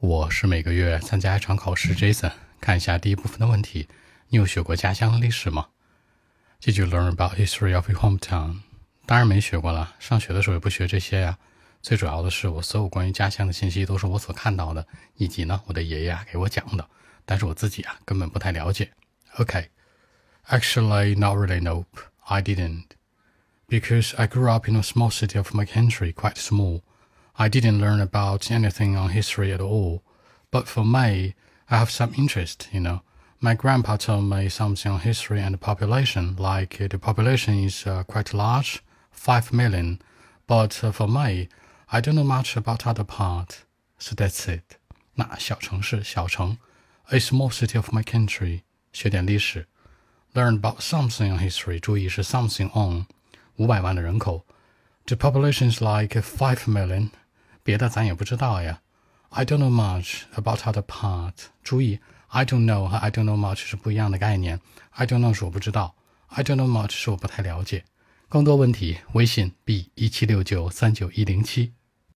我是每个月参加一场考试。Jason，看一下第一部分的问题。你有学过家乡的历史吗？Did you learn about history of your hometown？当然没学过了，上学的时候也不学这些呀。最主要的是，我所有关于家乡的信息都是我所看到的，以及呢我的爷爷啊给我讲的，但是我自己啊根本不太了解。OK，actually not really. Nope, I didn't. Because I grew up in a small city of my country, quite small. I didn't learn about anything on history at all. But for me, I have some interest, you know. My grandpa told me something on history and population, like the population is uh, quite large, 5 million. But uh, for me, I don't know much about other part. So that's it. 那小城市，小城，a small city of my country，学点历史，learn about something on history，注意是 something on，五百万的人口，the population is like five million， 别的咱也不知道呀。I don't know much about other part。注意，I don't know 和 I don't know much 是不一样的概念。I don't know 是我不知道，I don't know much 是我不太了解。更多问题，微信 b 一七六九三九一零七。